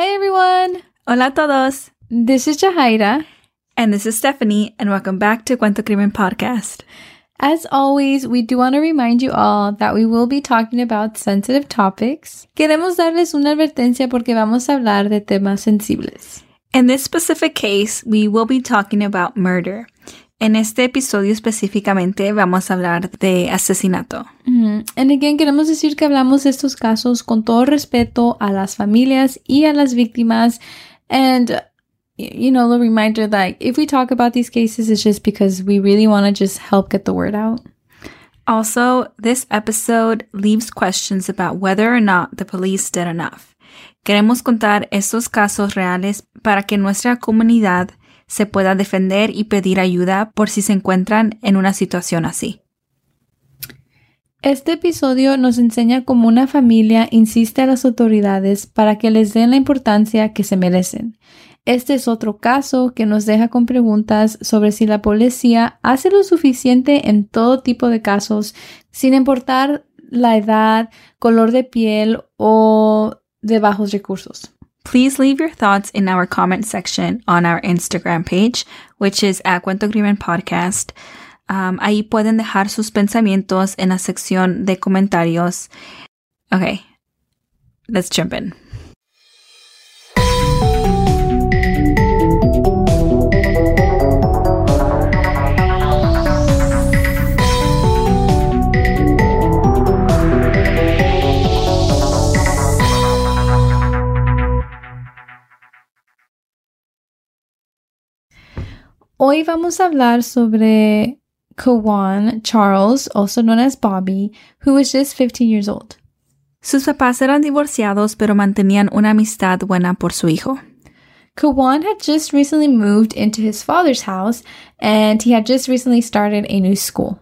Hey everyone! Hola a todos! This is Jahaira. And this is Stephanie, and welcome back to Cuento Crimen Podcast. As always, we do want to remind you all that we will be talking about sensitive topics. Queremos darles una advertencia porque vamos a hablar de temas sensibles. In this specific case, we will be talking about murder. En este episodio específicamente vamos a hablar de asesinato. Mm-hmm. And again, queremos decir que hablamos de estos casos con todo respeto a las familias y a las víctimas. And, you know, the reminder that if we talk about these cases, it's just because we really want to just help get the word out. Also, this episode leaves questions about whether or not the police did enough. Queremos contar estos casos reales para que nuestra comunidad se pueda defender y pedir ayuda por si se encuentran en una situación así. Este episodio nos enseña cómo una familia insiste a las autoridades para que les den la importancia que se merecen. Este es otro caso que nos deja con preguntas sobre si la policía hace lo suficiente en todo tipo de casos, sin importar la edad, color de piel o de bajos recursos. Please leave your thoughts in our comment section on our Instagram page, which is at Cuento Crimen Podcast. Um, ahí pueden dejar sus pensamientos en la sección de comentarios. Okay, let's jump in. Hoy vamos a hablar sobre Quawan Charles, also known as Bobby, who was just 15 years old. Sus papás eran divorciados, pero mantenían una amistad buena por su hijo. Quawan had just recently moved into his father's house and he had just recently started a new school.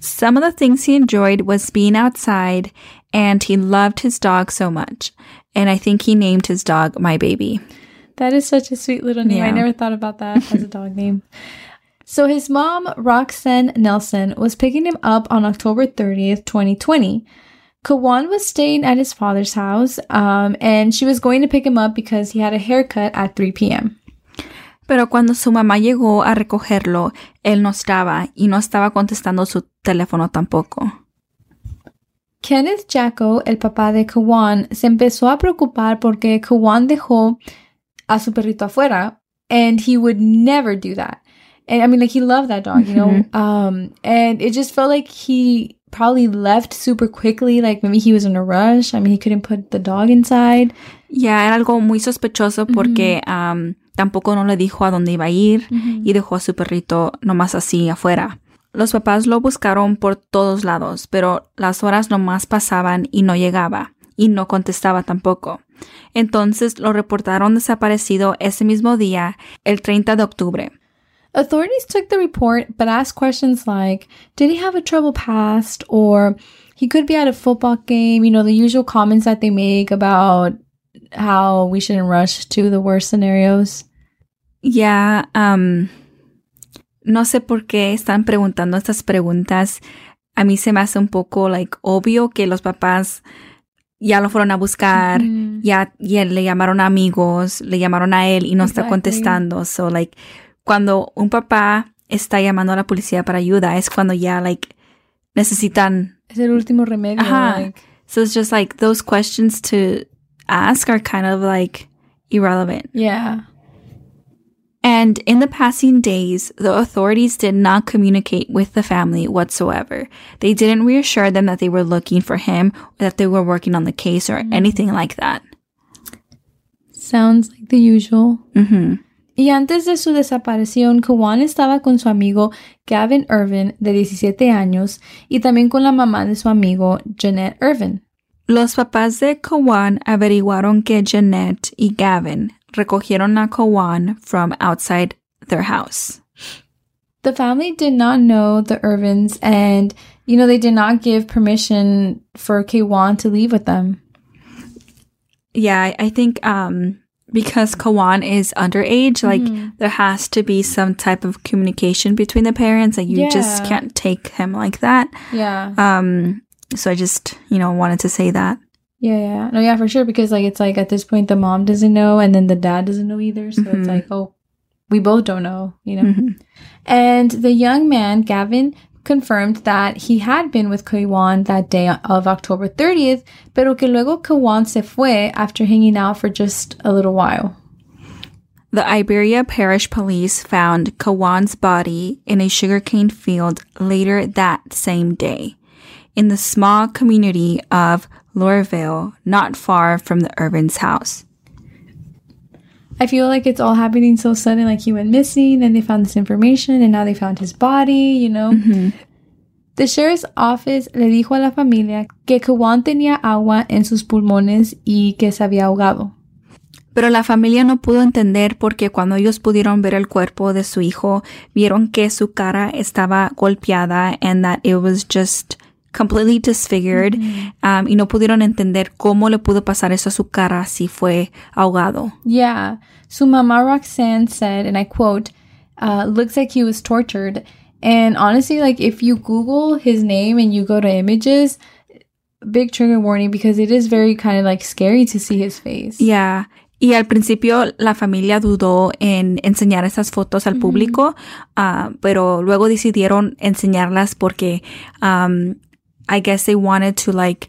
Some of the things he enjoyed was being outside and he loved his dog so much. And I think he named his dog My Baby. That is such a sweet little name. Yeah. I never thought about that as a dog name. So his mom, Roxanne Nelson, was picking him up on October 30th, 2020. Quawan was staying at his father's house, um, and she was going to pick him up because he had a haircut at 3 p.m. Pero cuando su mamá llegó a recogerlo, él no estaba y no estaba contestando su teléfono tampoco. Kenneth Jacko, el papá de Quawan, se empezó a preocupar porque Quawan dejó a su perrito afuera, and he would never do that. And I mean, like he loved that dog, you know. Um, and it just felt like he probably left super quickly. Like maybe he was in a rush. I mean, he couldn't put the dog inside. Ya era algo muy sospechoso porque um, tampoco no le dijo a dónde iba a ir y dejó a su perrito nomás así afuera. Los papás lo buscaron por todos lados, pero las horas nomás pasaban y no llegaba y no contestaba tampoco. Entonces lo reportaron desaparecido ese mismo día, el 30 de octubre. Authorities took the report but asked questions like, did he have a troubled past? Or he could be at a football game, you know, the usual comments that they make about how we shouldn't rush to the worst scenarios. Ya, um, no sé por qué están preguntando estas preguntas. A mí se me hace un poco, like, obvio que los papás ya lo fueron a buscar, ya, ya le llamaron a amigos, le llamaron a él y no está contestando. So, like, cuando un papá está llamando a la policía para ayuda, es cuando ya, like, necesitan. Es el último remedio. Ajá. Like, So it's just like those questions to ask are kind of like irrelevant. yeah. And in the passing days, the authorities did not communicate with the family whatsoever. They didn't reassure them that they were looking for him or that they were working on the case or anything like that. Sounds like the usual. hmm Y antes de su desaparición, Quawan estaba con su amigo Gavin Irvin, de 17 años, y también con la mamá de su amigo, Jeanette Irvin. Los papás de Quawan averiguaron que Jeanette y Gavin recogieron a Quawan from outside their house. The family did not know the Irvins, and, you know, they did not give permission for Quawan to leave with them. Yeah, I, think um because Quawan is underage, like there has to be some type of communication between the parents. Like you just can't take him like that. Yeah. Um so I just, you know, wanted to say that. Yeah, yeah. No, yeah, for sure. Because like it's like at this point the mom doesn't know and then the dad doesn't know either. So Mhm. it's like, oh, we both don't know, you know. Mhm. And the young man, Gavin, confirmed that he had been with Quawan that day of October 30th, pero que luego Quawan se fue after hanging out for just a little while. The Iberia Parish Police found Quawan's body in a sugarcane field later that same day, in the small community of Lorville, not far from the Irvin's house. I feel like it's all happening so sudden, like he went missing, then they found this information, and now they found his body, you know? The sheriff's office le dijo a la familia que Kawan tenía agua en sus pulmones y que se había ahogado. Pero la familia no pudo entender porque cuando ellos pudieron ver el cuerpo de su hijo, vieron que su cara estaba golpeada and that it was just completely disfigured um, y no pudieron entender cómo le pudo pasar eso a su cara si fue ahogado. Yeah. Su mamá Roxanne said, and I quote, uh, looks like he was tortured. And honestly, like if you Google his name and you go to images, big trigger warning because it is very kind of like scary to see his face. Yeah. Y al principio la familia dudó en enseñar esas fotos al público, ah, pero luego decidieron enseñarlas porque um, I guess they wanted to like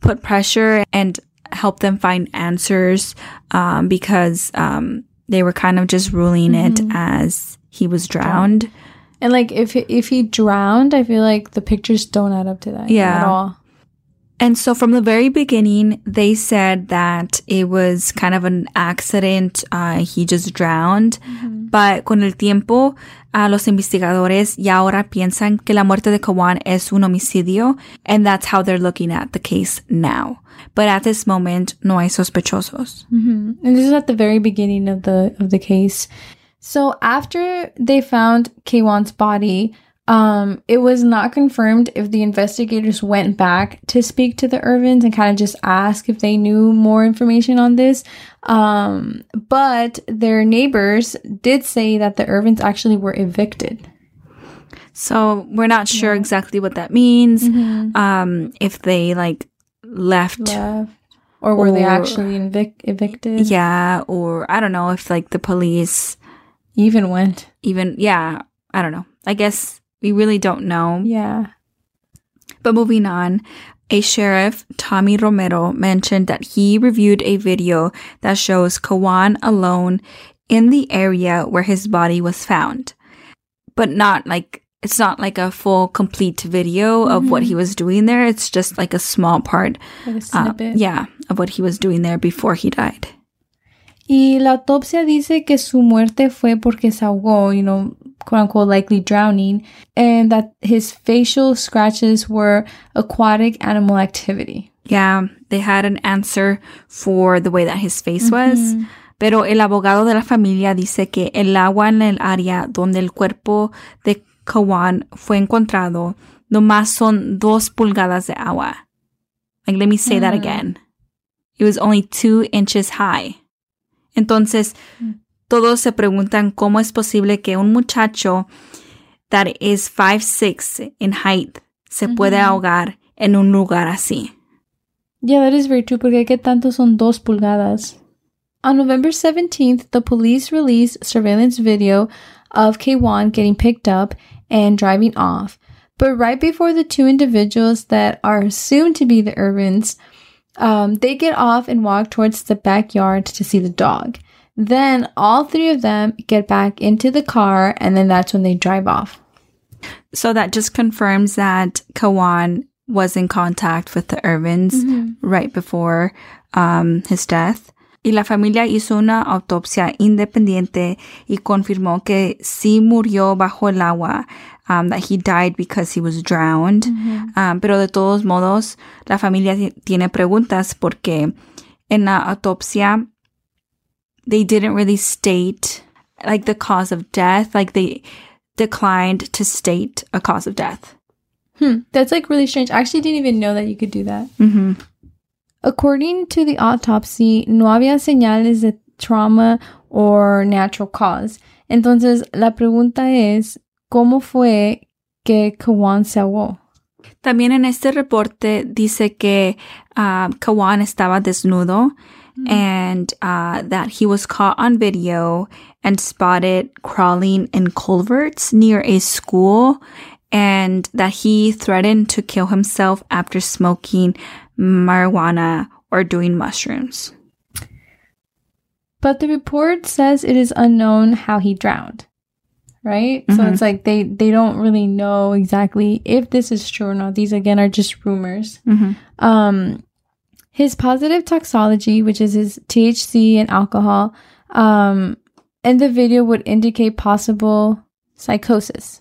put pressure and help them find answers um, because um, they were kind of just ruling it as he was drowned. And like if if he drowned, I feel like the pictures don't add up to that Yeah. at all. And so from the very beginning, they said that it was kind of an accident. Uh, he just drowned. But con el tiempo, uh, los investigadores ya ahora piensan que la muerte de Quawan es un homicidio. And that's how they're looking at the case now. But at this moment, no hay sospechosos. And this is at the very beginning of the of the case. So after they found Quawan's body, um, it was not confirmed if the investigators went back to speak to the Irvins and kind of just ask if they knew more information on this. Um, but their neighbors did say that the Irvins actually were evicted. So we're not sure exactly what that means. Um, if they like left Left. Or were they actually evic- evicted? Yeah, or I don't know if like the police Even went. even, yeah, I don't know. I guess we really don't know. Yeah. But moving on, a sheriff, Tommy Romero, mentioned that he reviewed a video that shows Quawan alone in the area where his body was found. But not like, it's not like a full complete video of what he was doing there. It's just like a small part, Like a uh, yeah, of what he was doing there before he died. Y la autopsia dice que su muerte fue porque se ahogó, you know, quote unquote, likely drowning, and that his facial scratches were aquatic animal activity. Yeah, they had an answer for the way that his face was. Pero el abogado de la familia dice que el agua en el área donde el cuerpo de Kawan fue encontrado nomás son dos pulgadas de agua. Like, let me say that again. It was only two inches high. Entonces, todos se preguntan cómo es posible que un muchacho that is 5'6 in height se puede ahogar en un lugar así. Yeah, that is very true, porque que tanto son dos pulgadas. On November 17th, the police released surveillance video of K1 getting picked up and driving off. But right before the two individuals that are assumed to be the Irvins, um, they get off and walk towards the backyard to see the dog. Then all three of them get back into the car, and then that's when they drive off. So that just confirms that Quawan was in contact with the Irvins right before um, his death. Y la familia hizo una autopsia independiente y confirmó que sí murió bajo el agua, um, that he died because he was drowned. Um, pero de todos modos, la familia ti- tiene preguntas porque en la autopsia they didn't really state like the cause of death. Like they declined to state a cause of death. Hmm, that's like really strange. I actually didn't even know that you could do that. Mm-hmm. According to the autopsy, no había señales de trauma or natural cause. Entonces, la pregunta es, ¿cómo fue que Quawan se ahogó? También en este reporte dice que uh, Quawan estaba desnudo and uh, that he was caught on video and spotted crawling in culverts near a school and that he threatened to kill himself after smoking marijuana or doing mushrooms. But the report says it is unknown how he drowned. Right? So Mhm. it's like they they don't really know exactly if this is true or not. These again are just rumors. Mhm. Um his positive toxology, which is his THC and alcohol, um in the video would indicate possible psychosis.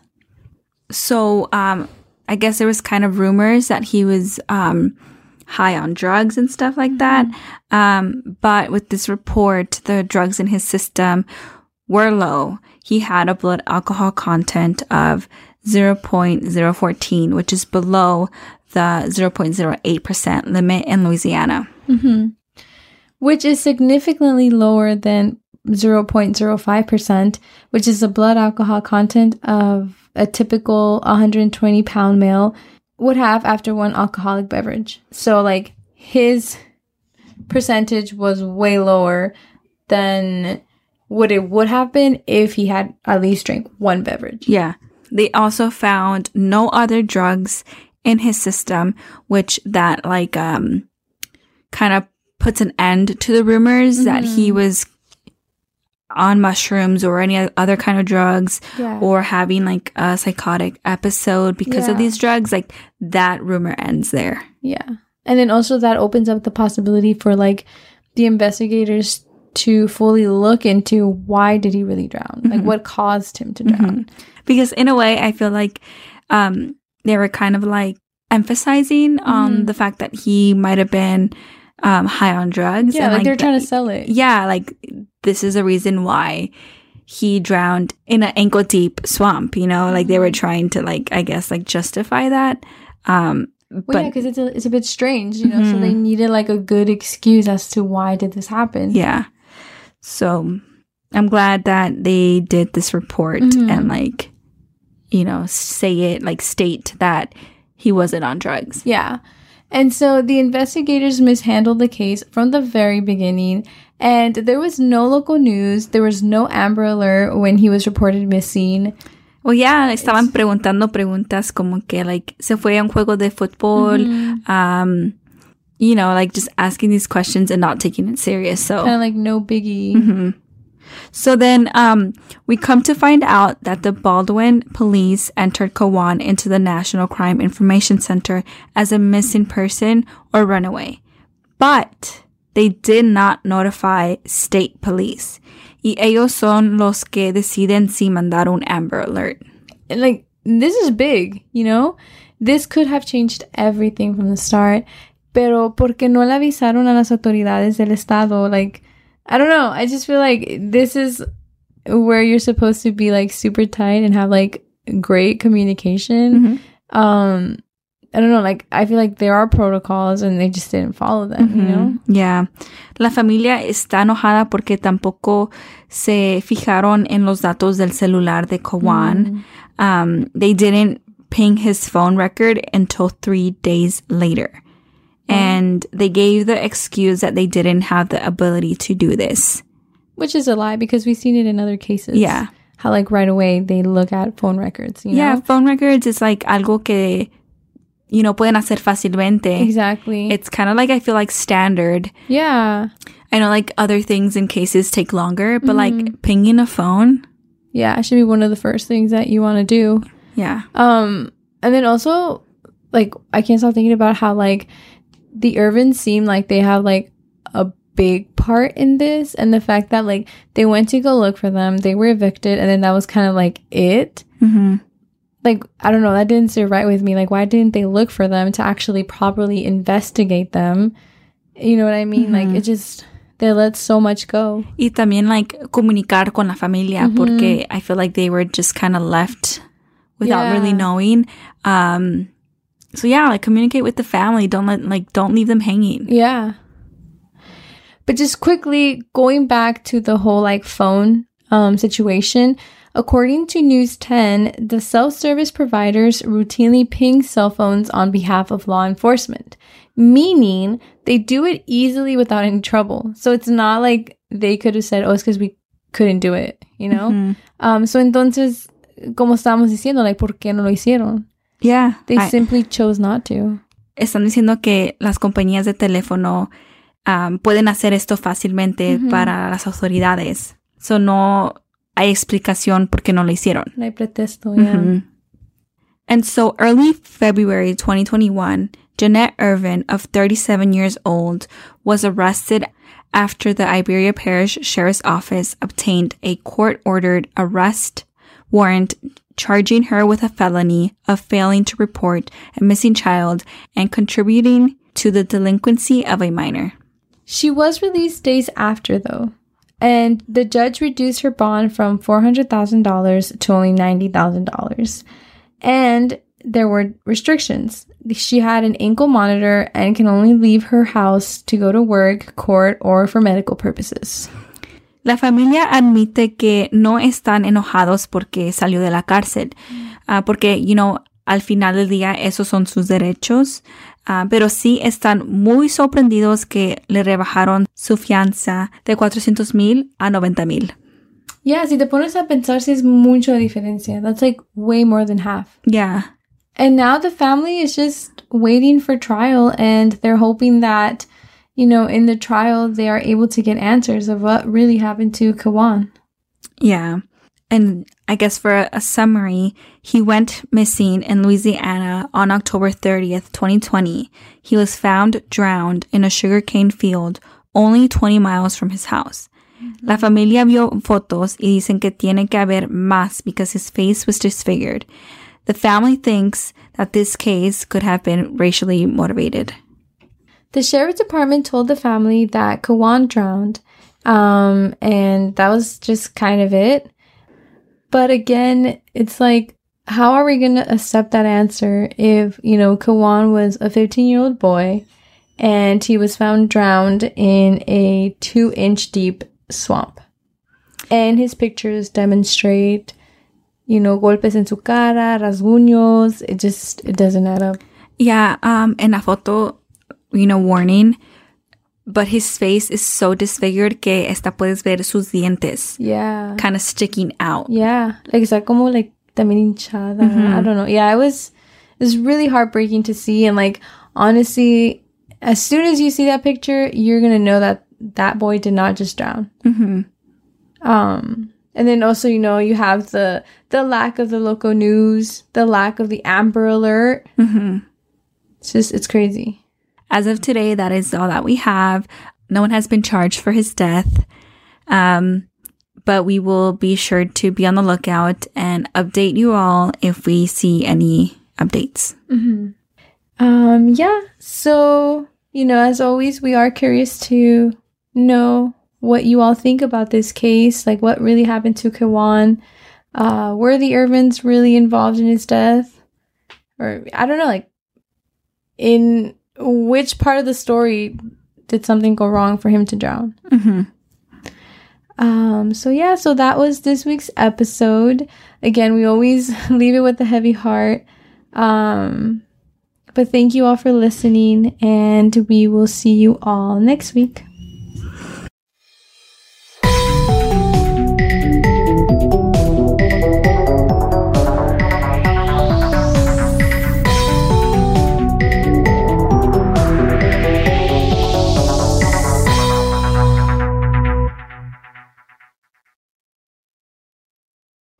So, um, I guess there was kind of rumors that he was um, high on drugs and stuff like that. Um, but with this report, the drugs in his system were low. He had a blood alcohol content of 0.014, which is below the 0.08% limit in Louisiana. hmm Which is significantly lower than 0.05%, which is the blood alcohol content of a typical 120 pound male would have after one alcoholic beverage. So, like, his percentage was way lower than what it would have been if he had at least drank one beverage. Yeah. They also found no other drugs in his system, which that like um kind of puts an end to the rumors that he was on mushrooms or any other kind of drugs Yeah. or having like a psychotic episode because of these drugs. Like that rumor ends there. Yeah. And then also that opens up the possibility for like the investigators to fully look into why did he really drown? Like what caused him to drown? because in a way i feel like um they were kind of like emphasizing on Mhm. the fact that he might have been um high on drugs Yeah, and, like, they're trying to sell it. yeah like this is a reason why he drowned in an ankle deep swamp you know like they were trying to like i guess like justify that um Well, but yeah, because it's a, it's a bit strange, you know. So Mhm. they needed like a good excuse as to why did this happen. yeah so i'm glad that they did this report Mhm. and like you know say it like state that he wasn't on drugs Yeah. And so the investigators mishandled the case from the very beginning, and there was no local news. There was no Amber Alert when he was reported missing. Well, yeah, estaban preguntando preguntas como que, like, se fue a un juego de fútbol, um, you know, like just asking these questions and not taking it serious. So, Kind of like no biggie. Mhm. so then, um, we come to find out that the Baldwin police entered Quawan into the National Crime Information Center as a missing person or runaway, but they did not notify state police. Y ellos son los que deciden si mandar un Amber Alert. And like this is big, you know? This could have changed everything from the start. Pero porque no le avisaron a las autoridades del estado, like I don't know. I just feel like this is where you're supposed to be like super tight and have like great communication. Mhm. Um I don't know, like I feel like there are protocols and they just didn't follow them, you know? Yeah. La familia está enojada porque tampoco se fijaron en los datos del celular de Quawan. Um, they didn't ping his phone record until three days later. And they gave the excuse that they didn't have the ability to do this. Which is a lie because we've seen it in other cases. Yeah. How like right away they look at phone records, you Yeah, know? phone records is like algo que, you know, pueden hacer fácilmente. Exactly. It's kind of like, I feel like standard. yeah. I know like other things in cases take longer, but Mm-hmm. like pinging a phone. Yeah, it should be one of the first things that you want to do. Yeah. Um, and then also, like, I can't stop thinking about how like the Irvins seem like they have like a big part in this, and the fact that like they went to go look for them, they were evicted, and then that was kind of like it. hmm Like, I don't know, that didn't sit right with me. Like, why didn't they look for them to actually properly investigate them? You know what I mean? Like, it just they let so much go. Y también like comunicar con la familia porque I feel like they were just kind of left without Yeah. really knowing. Um, so yeah, like communicate with the family. Don't let like don't leave them hanging. Yeah. But just quickly going back to the whole like phone um, situation. According to News 10, the self service providers routinely ping cell phones on behalf of law enforcement, meaning they do it easily without any trouble. So it's not like they could have said, oh, it's because we couldn't do it, you know? Mhm. Um, so entonces, como estábamos diciendo, like, ¿por qué no lo hicieron? Yeah. They I- simply chose not to. están diciendo que las compañías de teléfono um, pueden hacer esto fácilmente Ujú. para las autoridades. So no hay explicación por qué no lo hicieron. No hay pretexto, yeah. Mhm. And so early February 2021, Jeanette Irvin, of 37 years old, was arrested after the Iberia Parish Sheriff's Office obtained a court ordered arrest warrant charging her with a felony of failing to report a missing child and contributing to the delinquency of a minor. She was released days after, though, and the judge reduced her bond from $400,000 to only $90,000. And there were restrictions. She had an ankle monitor and can only leave her house to go to work, court, or for medical purposes. La familia admite que no están enojados porque salió de la cárcel, ah, porque, you know, al final del día esos son sus derechos, ah, pero sí están muy sorprendidos que le rebajaron su fianza de 400 mil a 90 mil. Yeah, si te pones a pensar, si es mucho diferencia. That's like way more than half. Yeah. And now the family is just waiting for trial and they're hoping that, you know, in the trial they are able to get answers of what really happened to Quawan. Yeah. And I guess for a, a summary, he went missing in Louisiana on October 30th, 2020. He was found drowned in a sugarcane field only 20 miles from his house. Mm-hmm. La familia vio fotos y dicen que tiene que haber más because his face was disfigured. The family thinks that this case could have been racially motivated. The sheriff's department told the family that Quawan drowned, um, and that was just kind of it. But again, it's like, how are we going to accept that answer if, you know, Quawan was a 15 year old boy and he was found drowned in a two inch deep swamp? And his pictures demonstrate, you know, golpes en su cara, rasguños. It just, it doesn't add up. Yeah, um, en la foto, you know, warning, but his face is so disfigured que esta puedes ver sus dientes Yeah. kind of sticking out. Yeah, like está como like también hinchada. Mhm. I don't know. Yeah, it was it was really heartbreaking to see, and like honestly, as soon as you see that picture, you're gonna know that that boy did not just drown. hmm Um, and then also you know you have the the lack of the local news, the lack of the Amber Alert. hmm It's just it's crazy. As of today, that is all that we have. No one has been charged for his death. Um, but we will be sure to be on the lookout and update you all if we see any updates. Um, yeah. So, you know, as always, we are curious to know what you all think about this case. Like, what really happened to Quawan? Uh, were the Irvins really involved in his death? Or, I don't know, like, in which part of the story did something go wrong for him to drown? hmm Um, so yeah, so that was this week's episode. Again, we always leave it with a heavy heart. Um, but thank you all for listening, and we will see you all next week.